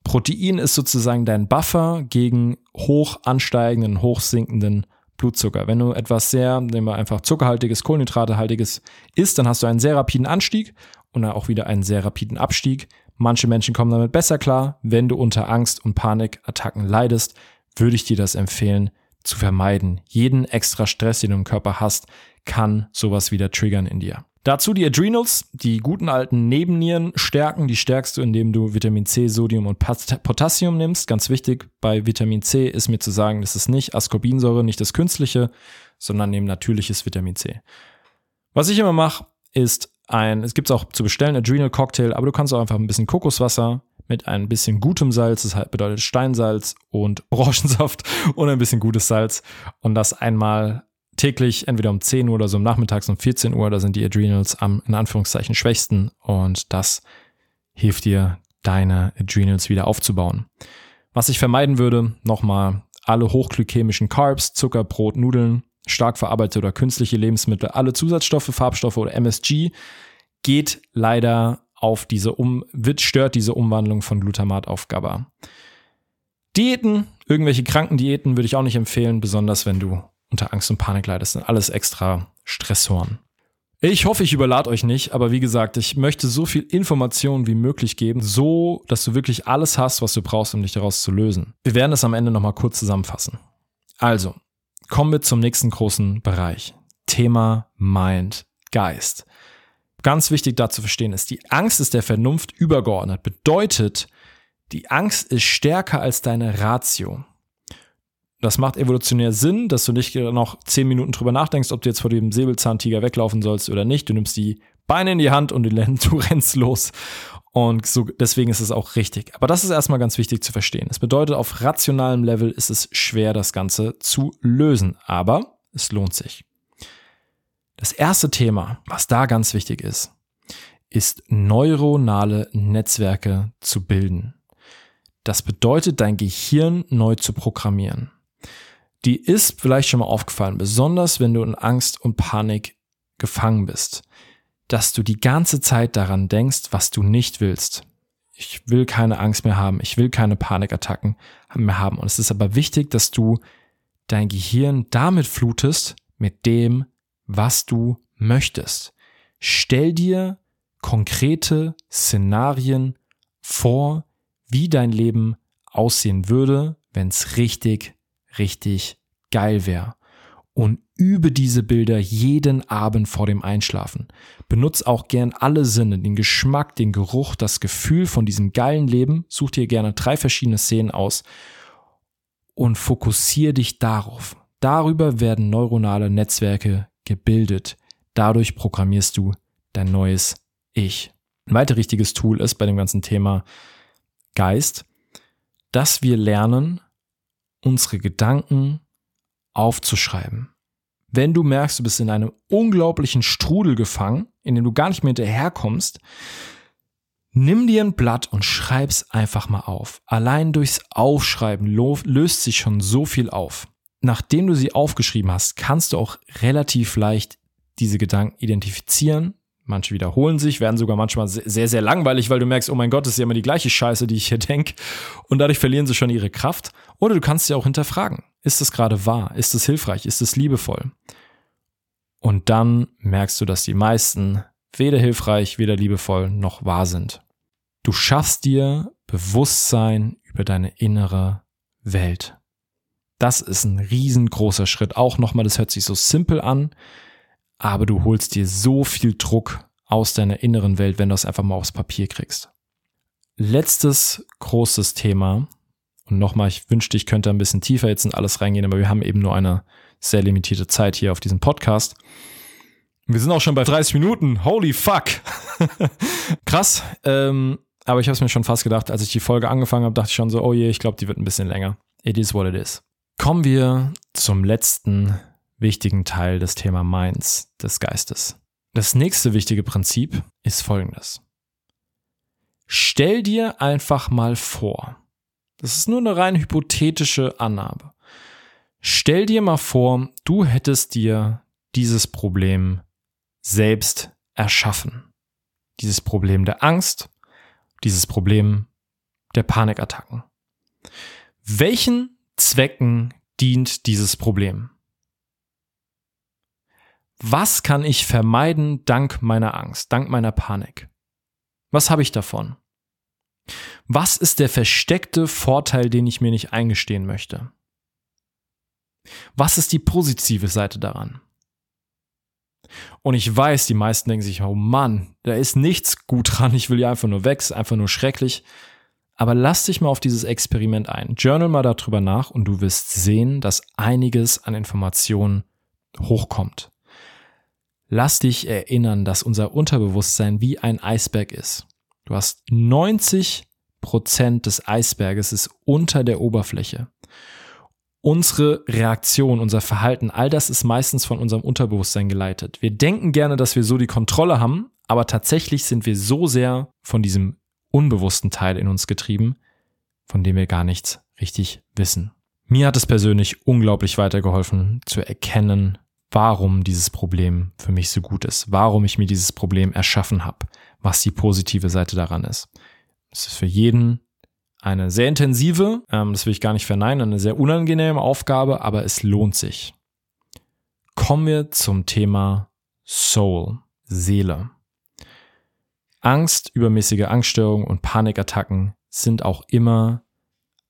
Protein ist sozusagen dein Buffer gegen hoch ansteigenden, hoch sinkenden Blutzucker. Wenn du etwas sehr, nehmen wir einfach zuckerhaltiges, kohlenhydratehaltiges isst, dann hast du einen sehr rapiden Anstieg und dann auch wieder einen sehr rapiden Abstieg. Manche Menschen kommen damit besser klar. Wenn du unter Angst und Panikattacken leidest, würde ich dir das empfehlen zu vermeiden. Jeden extra Stress, den du im Körper hast, kann sowas wieder triggern in dir. Dazu die Adrenals, die guten alten Nebennieren stärken. Die stärkst du, indem du Vitamin C, Sodium und Potassium nimmst. Ganz wichtig bei Vitamin C ist mir zu sagen, das ist nicht Ascorbinsäure, nicht das künstliche, sondern eben natürliches Vitamin C. Was ich immer mache, ist ein, es gibt auch zu bestellen, Adrenal Cocktail, aber du kannst auch einfach ein bisschen Kokoswasser mit ein bisschen gutem Salz, das bedeutet Steinsalz und Orangensaft und ein bisschen gutes Salz und das einmal täglich, entweder um 10 Uhr oder so Nachmittags um 14 Uhr, da sind die Adrenals am, in Anführungszeichen, schwächsten und das hilft dir, deine Adrenals wieder aufzubauen. Was ich vermeiden würde, nochmal alle hochglykämischen Carbs, Zucker, Brot, Nudeln, stark verarbeitete oder künstliche Lebensmittel, alle Zusatzstoffe, Farbstoffe oder MSG geht leider auf diese um, wird, stört diese Umwandlung von Glutamat auf GABA. Diäten, irgendwelche Krankendiäten würde ich auch nicht empfehlen, besonders wenn du unter Angst und Panik leidest. Sind alles extra Stressoren. Ich hoffe, ich überlade euch nicht, aber wie gesagt, ich möchte so viel Information wie möglich geben, so dass du wirklich alles hast, was du brauchst, um dich daraus zu lösen. Wir werden es am Ende nochmal kurz zusammenfassen. Also, kommen wir zum nächsten großen Bereich. Thema Mind, Geist. Ganz wichtig da zu verstehen ist, die Angst ist der Vernunft übergeordnet. Bedeutet, die Angst ist stärker als deine Ratio. Das macht evolutionär Sinn, dass du nicht noch zehn Minuten drüber nachdenkst, ob du jetzt vor dem Säbelzahntiger weglaufen sollst oder nicht. Du nimmst die Beine in die Hand und du rennst los. Und so, deswegen ist es auch richtig. Aber das ist erstmal ganz wichtig zu verstehen. Es bedeutet, auf rationalem Level ist es schwer, das Ganze zu lösen. Aber es lohnt sich. Das erste Thema, was da ganz wichtig ist, ist neuronale Netzwerke zu bilden. Das bedeutet, dein Gehirn neu zu programmieren die ist vielleicht schon mal aufgefallen, besonders wenn du in Angst und Panik gefangen bist, dass du die ganze Zeit daran denkst, was du nicht willst. Ich will keine Angst mehr haben, ich will keine Panikattacken mehr haben. Und es ist aber wichtig, dass du dein Gehirn damit flutest, mit dem, was du möchtest. Stell dir konkrete Szenarien vor, wie dein Leben aussehen würde, wenn es richtig richtig geil wäre. Und übe diese Bilder jeden Abend vor dem Einschlafen. Benutz auch gern alle Sinne, den Geschmack, den Geruch, das Gefühl von diesem geilen Leben. Such dir gerne drei verschiedene Szenen aus und fokussiere dich darauf. Darüber werden neuronale Netzwerke gebildet. Dadurch programmierst du dein neues Ich. Ein weiter richtiges Tool ist bei dem ganzen Thema Geist, dass wir lernen, unsere Gedanken aufzuschreiben. Wenn du merkst, du bist in einem unglaublichen Strudel gefangen, in dem du gar nicht mehr hinterherkommst, nimm dir ein Blatt und schreib's einfach mal auf. Allein durchs Aufschreiben löst sich schon so viel auf. Nachdem du sie aufgeschrieben hast, kannst du auch relativ leicht diese Gedanken identifizieren, Manche wiederholen sich, werden sogar manchmal sehr, sehr langweilig, weil du merkst, oh mein Gott, das ist ja immer die gleiche Scheiße, die ich hier denke. Und dadurch verlieren sie schon ihre Kraft. Oder du kannst sie auch hinterfragen. Ist das gerade wahr? Ist es hilfreich? Ist es liebevoll? Und dann merkst du, dass die meisten weder hilfreich, weder liebevoll noch wahr sind. Du schaffst dir Bewusstsein über deine innere Welt. Das ist ein riesengroßer Schritt. Auch nochmal, das hört sich so simpel an, aber du holst dir so viel Druck aus deiner inneren Welt, wenn du es einfach mal aufs Papier kriegst. Letztes großes Thema. Und nochmal, ich wünschte, ich könnte ein bisschen tiefer jetzt in alles reingehen, aber wir haben eben nur eine sehr limitierte Zeit hier auf diesem Podcast. Wir sind auch schon bei 30 Minuten. Holy fuck. Krass. Ähm, aber ich habe es mir schon fast gedacht, als ich die Folge angefangen habe, dachte ich schon so, oh je, ich glaube, die wird ein bisschen länger. It is what it is. Kommen wir zum letzten wichtigen Teil des Thema Minds, des Geistes. Das nächste wichtige Prinzip ist folgendes. Stell dir einfach mal vor, das ist nur eine rein hypothetische Annahme. Stell dir mal vor, du hättest dir dieses Problem selbst erschaffen. Dieses Problem der Angst, dieses Problem der Panikattacken. Welchen Zwecken dient dieses Problem? Was kann ich vermeiden dank meiner Angst, dank meiner Panik? Was habe ich davon? Was ist der versteckte Vorteil, den ich mir nicht eingestehen möchte? Was ist die positive Seite daran? Und ich weiß, die meisten denken sich, oh Mann, da ist nichts gut dran, ich will ja einfach nur weg, ist einfach nur schrecklich. Aber lass dich mal auf dieses Experiment ein. Journal mal darüber nach und du wirst sehen, dass einiges an Informationen hochkommt. Lass dich erinnern, dass unser Unterbewusstsein wie ein Eisberg ist. Du hast 90 Prozent des Eisberges ist unter der Oberfläche. Unsere Reaktion, unser Verhalten, all das ist meistens von unserem Unterbewusstsein geleitet. Wir denken gerne, dass wir so die Kontrolle haben, aber tatsächlich sind wir so sehr von diesem unbewussten Teil in uns getrieben, von dem wir gar nichts richtig wissen. Mir hat es persönlich unglaublich weitergeholfen zu erkennen, warum dieses Problem für mich so gut ist, warum ich mir dieses Problem erschaffen habe, was die positive Seite daran ist. Es ist für jeden eine sehr intensive, ähm, das will ich gar nicht verneinen, eine sehr unangenehme Aufgabe, aber es lohnt sich. Kommen wir zum Thema Soul, Seele. Angst, übermäßige Angststörungen und Panikattacken sind auch immer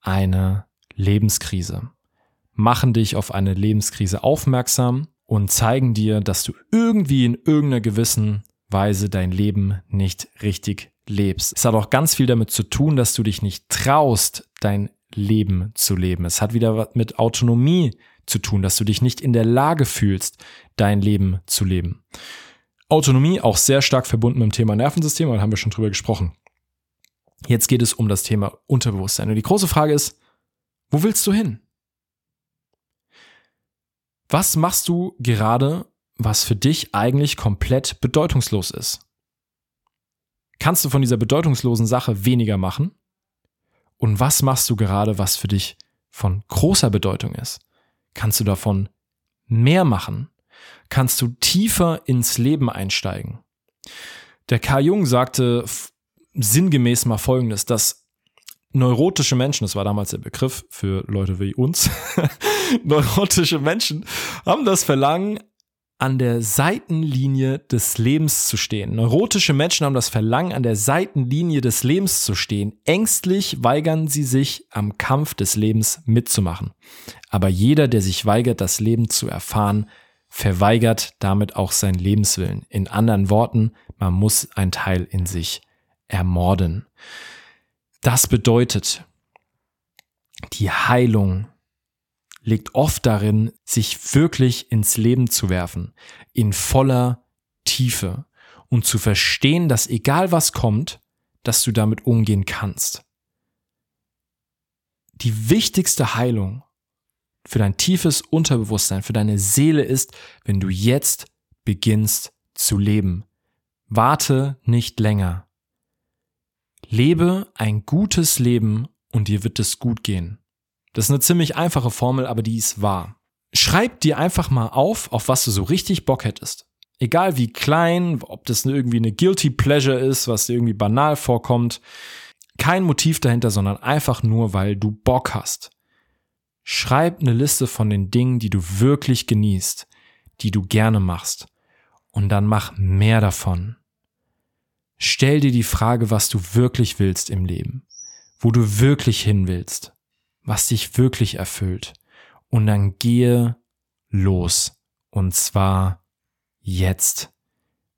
eine Lebenskrise. Machen dich auf eine Lebenskrise aufmerksam und zeigen dir, dass du irgendwie in irgendeiner gewissen Weise dein Leben nicht richtig lebst. Es hat auch ganz viel damit zu tun, dass du dich nicht traust, dein Leben zu leben. Es hat wieder mit Autonomie zu tun, dass du dich nicht in der Lage fühlst, dein Leben zu leben. Autonomie auch sehr stark verbunden mit dem Thema Nervensystem, da haben wir schon drüber gesprochen. Jetzt geht es um das Thema Unterbewusstsein. Und die große Frage ist, wo willst du hin? Was machst du gerade, was für dich eigentlich komplett bedeutungslos ist? Kannst du von dieser bedeutungslosen Sache weniger machen? Und was machst du gerade, was für dich von großer Bedeutung ist? Kannst du davon mehr machen? Kannst du tiefer ins Leben einsteigen? Der K. Jung sagte sinngemäß mal Folgendes, dass neurotische Menschen, das war damals der Begriff für Leute wie uns, neurotische Menschen haben das Verlangen, an der Seitenlinie des Lebens zu stehen. Neurotische Menschen haben das Verlangen, an der Seitenlinie des Lebens zu stehen. Ängstlich weigern sie sich, am Kampf des Lebens mitzumachen. Aber jeder, der sich weigert, das Leben zu erfahren, verweigert damit auch sein Lebenswillen. In anderen Worten, man muss ein Teil in sich ermorden. Das bedeutet, die Heilung liegt oft darin, sich wirklich ins Leben zu werfen, in voller Tiefe und zu verstehen, dass egal was kommt, dass du damit umgehen kannst. Die wichtigste Heilung für dein tiefes Unterbewusstsein, für deine Seele ist, wenn du jetzt beginnst zu leben. Warte nicht länger. Lebe ein gutes Leben und dir wird es gut gehen. Das ist eine ziemlich einfache Formel, aber die ist wahr. Schreib dir einfach mal auf, auf was du so richtig Bock hättest. Egal wie klein, ob das irgendwie eine Guilty Pleasure ist, was dir irgendwie banal vorkommt. Kein Motiv dahinter, sondern einfach nur, weil du Bock hast. Schreib eine Liste von den Dingen, die du wirklich genießt, die du gerne machst. Und dann mach mehr davon. Stell dir die Frage, was du wirklich willst im Leben, wo du wirklich hin willst was dich wirklich erfüllt. Und dann gehe los. Und zwar jetzt.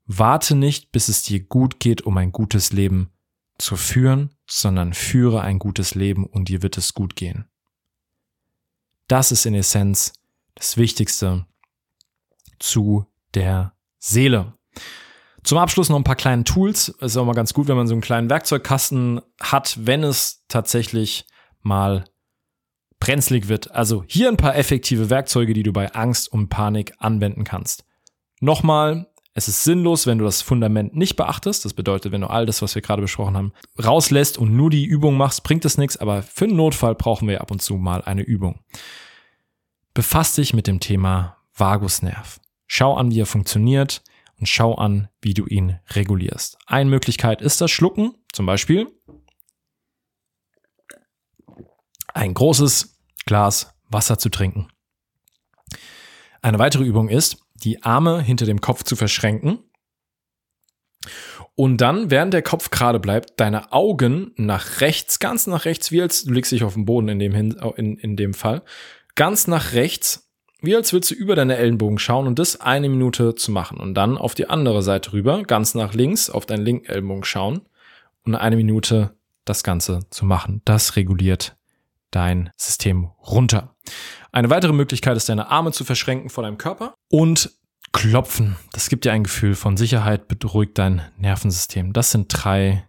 Warte nicht, bis es dir gut geht, um ein gutes Leben zu führen, sondern führe ein gutes Leben und dir wird es gut gehen. Das ist in Essenz das Wichtigste zu der Seele. Zum Abschluss noch ein paar kleine Tools. Es ist auch mal ganz gut, wenn man so einen kleinen Werkzeugkasten hat, wenn es tatsächlich mal brenzlig wird. Also hier ein paar effektive Werkzeuge, die du bei Angst und Panik anwenden kannst. Nochmal, es ist sinnlos, wenn du das Fundament nicht beachtest. Das bedeutet, wenn du all das, was wir gerade besprochen haben, rauslässt und nur die Übung machst, bringt es nichts. Aber für einen Notfall brauchen wir ab und zu mal eine Übung. Befass dich mit dem Thema Vagusnerv. Schau an, wie er funktioniert und schau an, wie du ihn regulierst. Eine Möglichkeit ist das Schlucken, zum Beispiel ein großes Glas Wasser zu trinken. Eine weitere Übung ist, die Arme hinter dem Kopf zu verschränken und dann, während der Kopf gerade bleibt, deine Augen nach rechts, ganz nach rechts, wie als du legst dich auf dem Boden in dem, in, in dem Fall, ganz nach rechts, wie als würdest du über deine Ellenbogen schauen und das eine Minute zu machen und dann auf die andere Seite rüber, ganz nach links, auf deinen linken Ellenbogen schauen und eine Minute das Ganze zu machen. Das reguliert dein System runter. Eine weitere Möglichkeit ist, deine Arme zu verschränken vor deinem Körper und klopfen. Das gibt dir ein Gefühl von Sicherheit, beruhigt dein Nervensystem. Das sind drei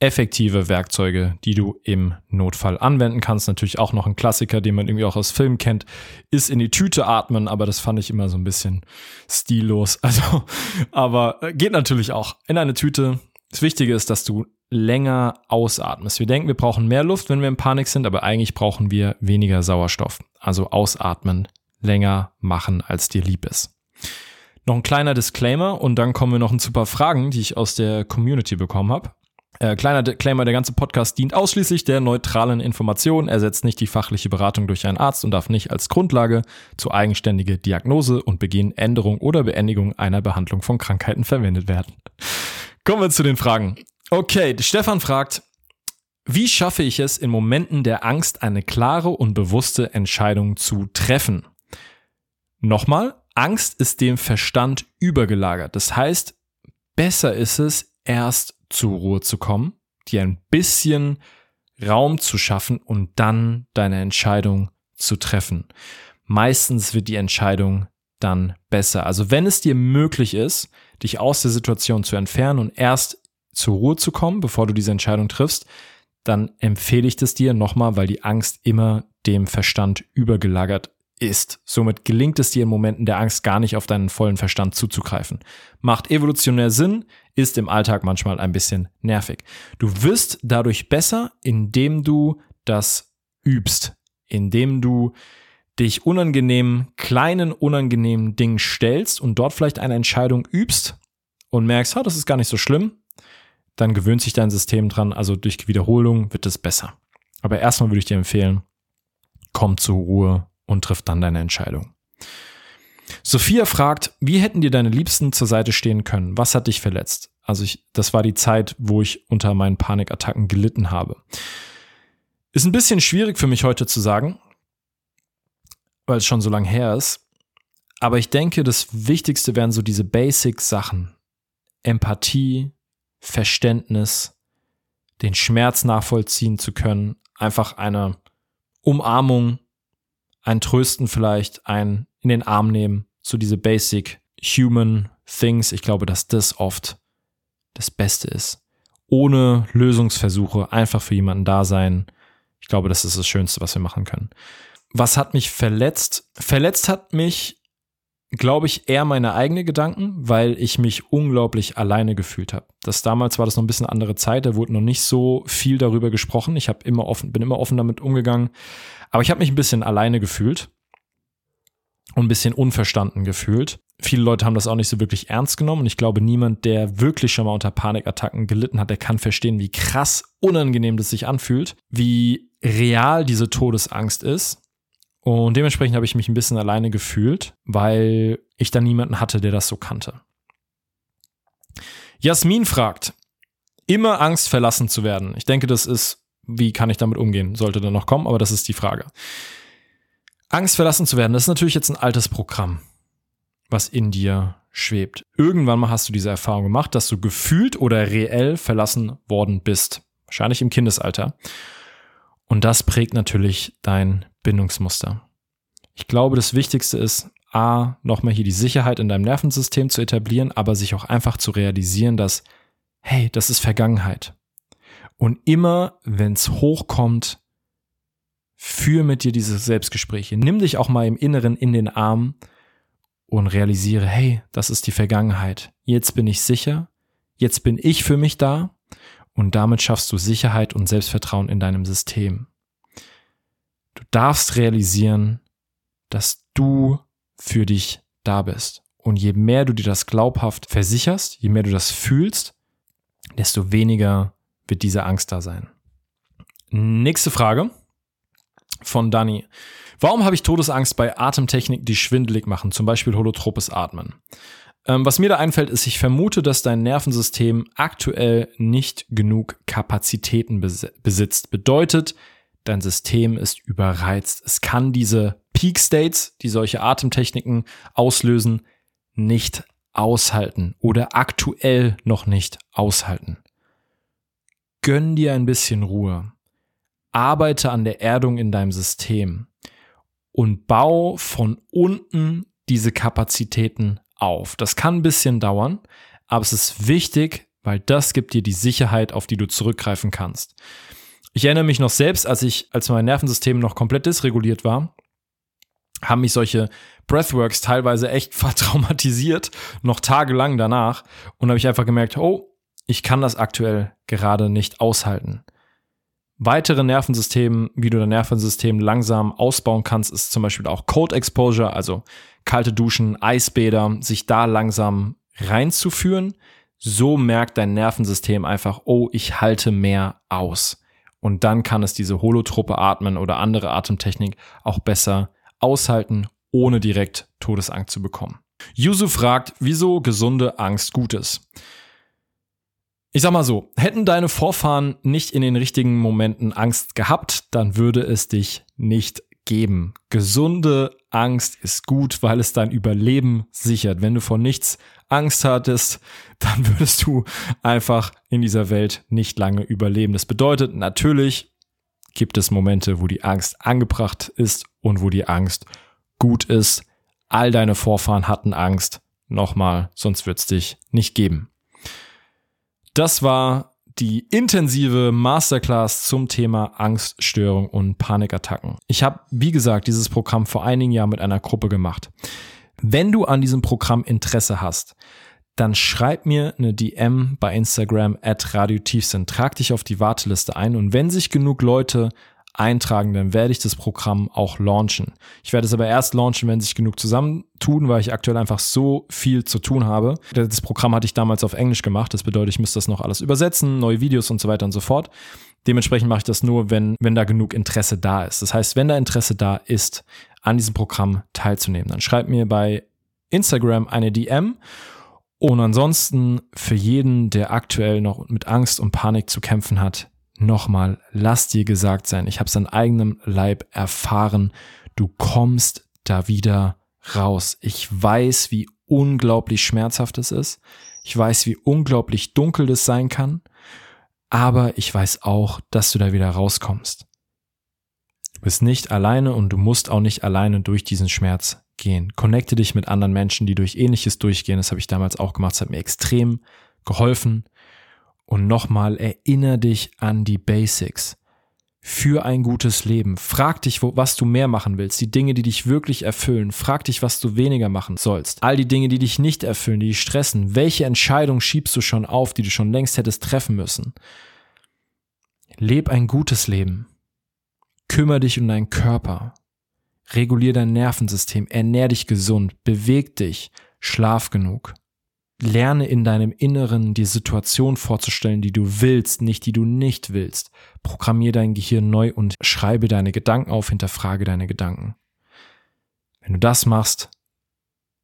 effektive Werkzeuge, die du im Notfall anwenden kannst. Natürlich auch noch ein Klassiker, den man irgendwie auch aus Filmen kennt, ist in die Tüte atmen, aber das fand ich immer so ein bisschen stillos. Also, aber geht natürlich auch in eine Tüte. Das Wichtige ist, dass du länger ausatmest. Wir denken, wir brauchen mehr Luft, wenn wir in Panik sind, aber eigentlich brauchen wir weniger Sauerstoff. Also ausatmen, länger machen, als dir lieb ist. Noch ein kleiner Disclaimer und dann kommen wir noch ein paar Fragen, die ich aus der Community bekommen habe. Äh, kleiner Disclaimer, der ganze Podcast dient ausschließlich der neutralen Information, ersetzt nicht die fachliche Beratung durch einen Arzt und darf nicht als Grundlage zur eigenständige Diagnose und Beginn, Änderung oder Beendigung einer Behandlung von Krankheiten verwendet werden. Kommen wir zu den Fragen. Okay, Stefan fragt, wie schaffe ich es in Momenten der Angst eine klare und bewusste Entscheidung zu treffen? Nochmal, Angst ist dem Verstand übergelagert. Das heißt, besser ist es, erst zur Ruhe zu kommen, dir ein bisschen Raum zu schaffen und dann deine Entscheidung zu treffen. Meistens wird die Entscheidung dann besser. Also wenn es dir möglich ist, dich aus der Situation zu entfernen und erst zur Ruhe zu kommen, bevor du diese Entscheidung triffst, dann empfehle ich das dir nochmal, weil die Angst immer dem Verstand übergelagert ist. Somit gelingt es dir in Momenten der Angst gar nicht auf deinen vollen Verstand zuzugreifen. Macht evolutionär Sinn, ist im Alltag manchmal ein bisschen nervig. Du wirst dadurch besser, indem du das übst, indem du dich unangenehmen, kleinen, unangenehmen Dingen stellst und dort vielleicht eine Entscheidung übst und merkst, ha, das ist gar nicht so schlimm, dann gewöhnt sich dein System dran. Also durch Wiederholung wird es besser. Aber erstmal würde ich dir empfehlen, komm zur Ruhe und triff dann deine Entscheidung. Sophia fragt, wie hätten dir deine Liebsten zur Seite stehen können? Was hat dich verletzt? Also ich, das war die Zeit, wo ich unter meinen Panikattacken gelitten habe. Ist ein bisschen schwierig für mich heute zu sagen, weil es schon so lange her ist. Aber ich denke, das Wichtigste wären so diese Basic-Sachen. Empathie, Verständnis, den Schmerz nachvollziehen zu können, einfach eine Umarmung, ein Trösten vielleicht, ein in den Arm nehmen, so diese basic human things. Ich glaube, dass das oft das Beste ist. Ohne Lösungsversuche, einfach für jemanden da sein. Ich glaube, das ist das Schönste, was wir machen können. Was hat mich verletzt? Verletzt hat mich glaube ich, eher meine eigenen Gedanken, weil ich mich unglaublich alleine gefühlt habe. Das damals war das noch ein bisschen andere Zeit, da wurde noch nicht so viel darüber gesprochen. Ich habe immer offen, bin immer offen damit umgegangen, aber ich habe mich ein bisschen alleine gefühlt und ein bisschen unverstanden gefühlt. Viele Leute haben das auch nicht so wirklich ernst genommen und ich glaube, niemand, der wirklich schon mal unter Panikattacken gelitten hat, der kann verstehen, wie krass unangenehm das sich anfühlt, wie real diese Todesangst ist und dementsprechend habe ich mich ein bisschen alleine gefühlt, weil ich da niemanden hatte, der das so kannte. Jasmin fragt, immer Angst verlassen zu werden. Ich denke, das ist, wie kann ich damit umgehen? Sollte dann noch kommen, aber das ist die Frage. Angst verlassen zu werden, das ist natürlich jetzt ein altes Programm, was in dir schwebt. Irgendwann mal hast du diese Erfahrung gemacht, dass du gefühlt oder reell verlassen worden bist. Wahrscheinlich im Kindesalter. Und das prägt natürlich dein Bindungsmuster. Ich glaube, das Wichtigste ist, A, nochmal hier die Sicherheit in deinem Nervensystem zu etablieren, aber sich auch einfach zu realisieren, dass, hey, das ist Vergangenheit. Und immer, wenn es hochkommt, führ mit dir diese Selbstgespräche. Nimm dich auch mal im Inneren in den Arm und realisiere, hey, das ist die Vergangenheit. Jetzt bin ich sicher. Jetzt bin ich für mich da und damit schaffst du Sicherheit und Selbstvertrauen in deinem System. Du darfst realisieren, dass du für dich da bist. Und je mehr du dir das glaubhaft versicherst, je mehr du das fühlst, desto weniger wird diese Angst da sein. Nächste Frage von Dani. Warum habe ich Todesangst bei Atemtechniken, die schwindelig machen, zum Beispiel holotropes Atmen? Ähm, was mir da einfällt, ist, ich vermute, dass dein Nervensystem aktuell nicht genug Kapazitäten besitzt. Bedeutet, dein System ist überreizt. Es kann diese Peak States, die solche Atemtechniken auslösen, nicht aushalten oder aktuell noch nicht aushalten. Gönn dir ein bisschen Ruhe. Arbeite an der Erdung in deinem System und bau von unten diese Kapazitäten auf. Das kann ein bisschen dauern, aber es ist wichtig, weil das gibt dir die Sicherheit, auf die du zurückgreifen kannst. Ich erinnere mich noch selbst, als ich, als mein Nervensystem noch komplett dysreguliert war, haben mich solche Breathworks teilweise echt vertraumatisiert, noch tagelang danach. Und habe ich einfach gemerkt, oh, ich kann das aktuell gerade nicht aushalten. Weitere Nervensysteme, wie du dein Nervensystem langsam ausbauen kannst, ist zum Beispiel auch Cold Exposure, also kalte Duschen, Eisbäder, sich da langsam reinzuführen. So merkt dein Nervensystem einfach, oh, ich halte mehr aus. Und dann kann es diese Holotruppe atmen oder andere Atemtechnik auch besser aushalten, ohne direkt Todesangst zu bekommen. Yusu fragt, wieso gesunde Angst gut ist. Ich sag mal so, hätten deine Vorfahren nicht in den richtigen Momenten Angst gehabt, dann würde es dich nicht geben. Gesunde Angst ist gut, weil es dein Überleben sichert. Wenn du vor nichts Angst hattest, dann würdest du einfach in dieser Welt nicht lange überleben. Das bedeutet, natürlich gibt es Momente, wo die Angst angebracht ist und wo die Angst gut ist. All deine Vorfahren hatten Angst. Nochmal, sonst wird es dich nicht geben. Das war die intensive Masterclass zum Thema Angststörung und Panikattacken. Ich habe, wie gesagt, dieses Programm vor einigen Jahren mit einer Gruppe gemacht. Wenn du an diesem Programm Interesse hast, dann schreib mir eine DM bei Instagram at Radio Tiefsinn. Trag dich auf die Warteliste ein und wenn sich genug Leute eintragen, dann werde ich das Programm auch launchen. Ich werde es aber erst launchen, wenn sich genug zusammentun, weil ich aktuell einfach so viel zu tun habe. Das Programm hatte ich damals auf Englisch gemacht. Das bedeutet, ich müsste das noch alles übersetzen, neue Videos und so weiter und so fort. Dementsprechend mache ich das nur, wenn, wenn da genug Interesse da ist. Das heißt, wenn da Interesse da ist, an diesem Programm teilzunehmen, dann schreib mir bei Instagram eine DM. Und ansonsten für jeden, der aktuell noch mit Angst und Panik zu kämpfen hat, nochmal, lass dir gesagt sein, ich habe es an eigenem Leib erfahren, du kommst da wieder raus. Ich weiß, wie unglaublich schmerzhaft es ist. Ich weiß, wie unglaublich dunkel das sein kann. Aber ich weiß auch, dass du da wieder rauskommst. Du bist nicht alleine und du musst auch nicht alleine durch diesen Schmerz gehen. Connecte dich mit anderen Menschen, die durch ähnliches durchgehen. Das habe ich damals auch gemacht. Das hat mir extrem geholfen. Und nochmal, erinnere dich an die Basics für ein gutes Leben. Frag dich, wo, was du mehr machen willst, die Dinge, die dich wirklich erfüllen. Frag dich, was du weniger machen sollst. All die Dinge, die dich nicht erfüllen, die dich stressen. Welche Entscheidung schiebst du schon auf, die du schon längst hättest treffen müssen? Leb ein gutes Leben. Kümmer dich um deinen Körper. Regulier dein Nervensystem. Ernähr dich gesund. Beweg dich. Schlaf genug. Lerne in deinem Inneren die Situation vorzustellen, die du willst, nicht die du nicht willst. Programmier dein Gehirn neu und schreibe deine Gedanken auf, hinterfrage deine Gedanken. Wenn du das machst,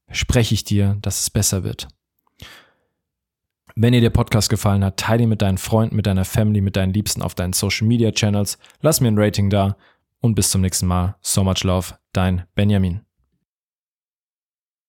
verspreche ich dir, dass es besser wird. Wenn dir der Podcast gefallen hat, teile ihn mit deinen Freunden, mit deiner Family, mit deinen Liebsten auf deinen Social Media Channels. Lass mir ein Rating da und bis zum nächsten Mal. So much love, dein Benjamin.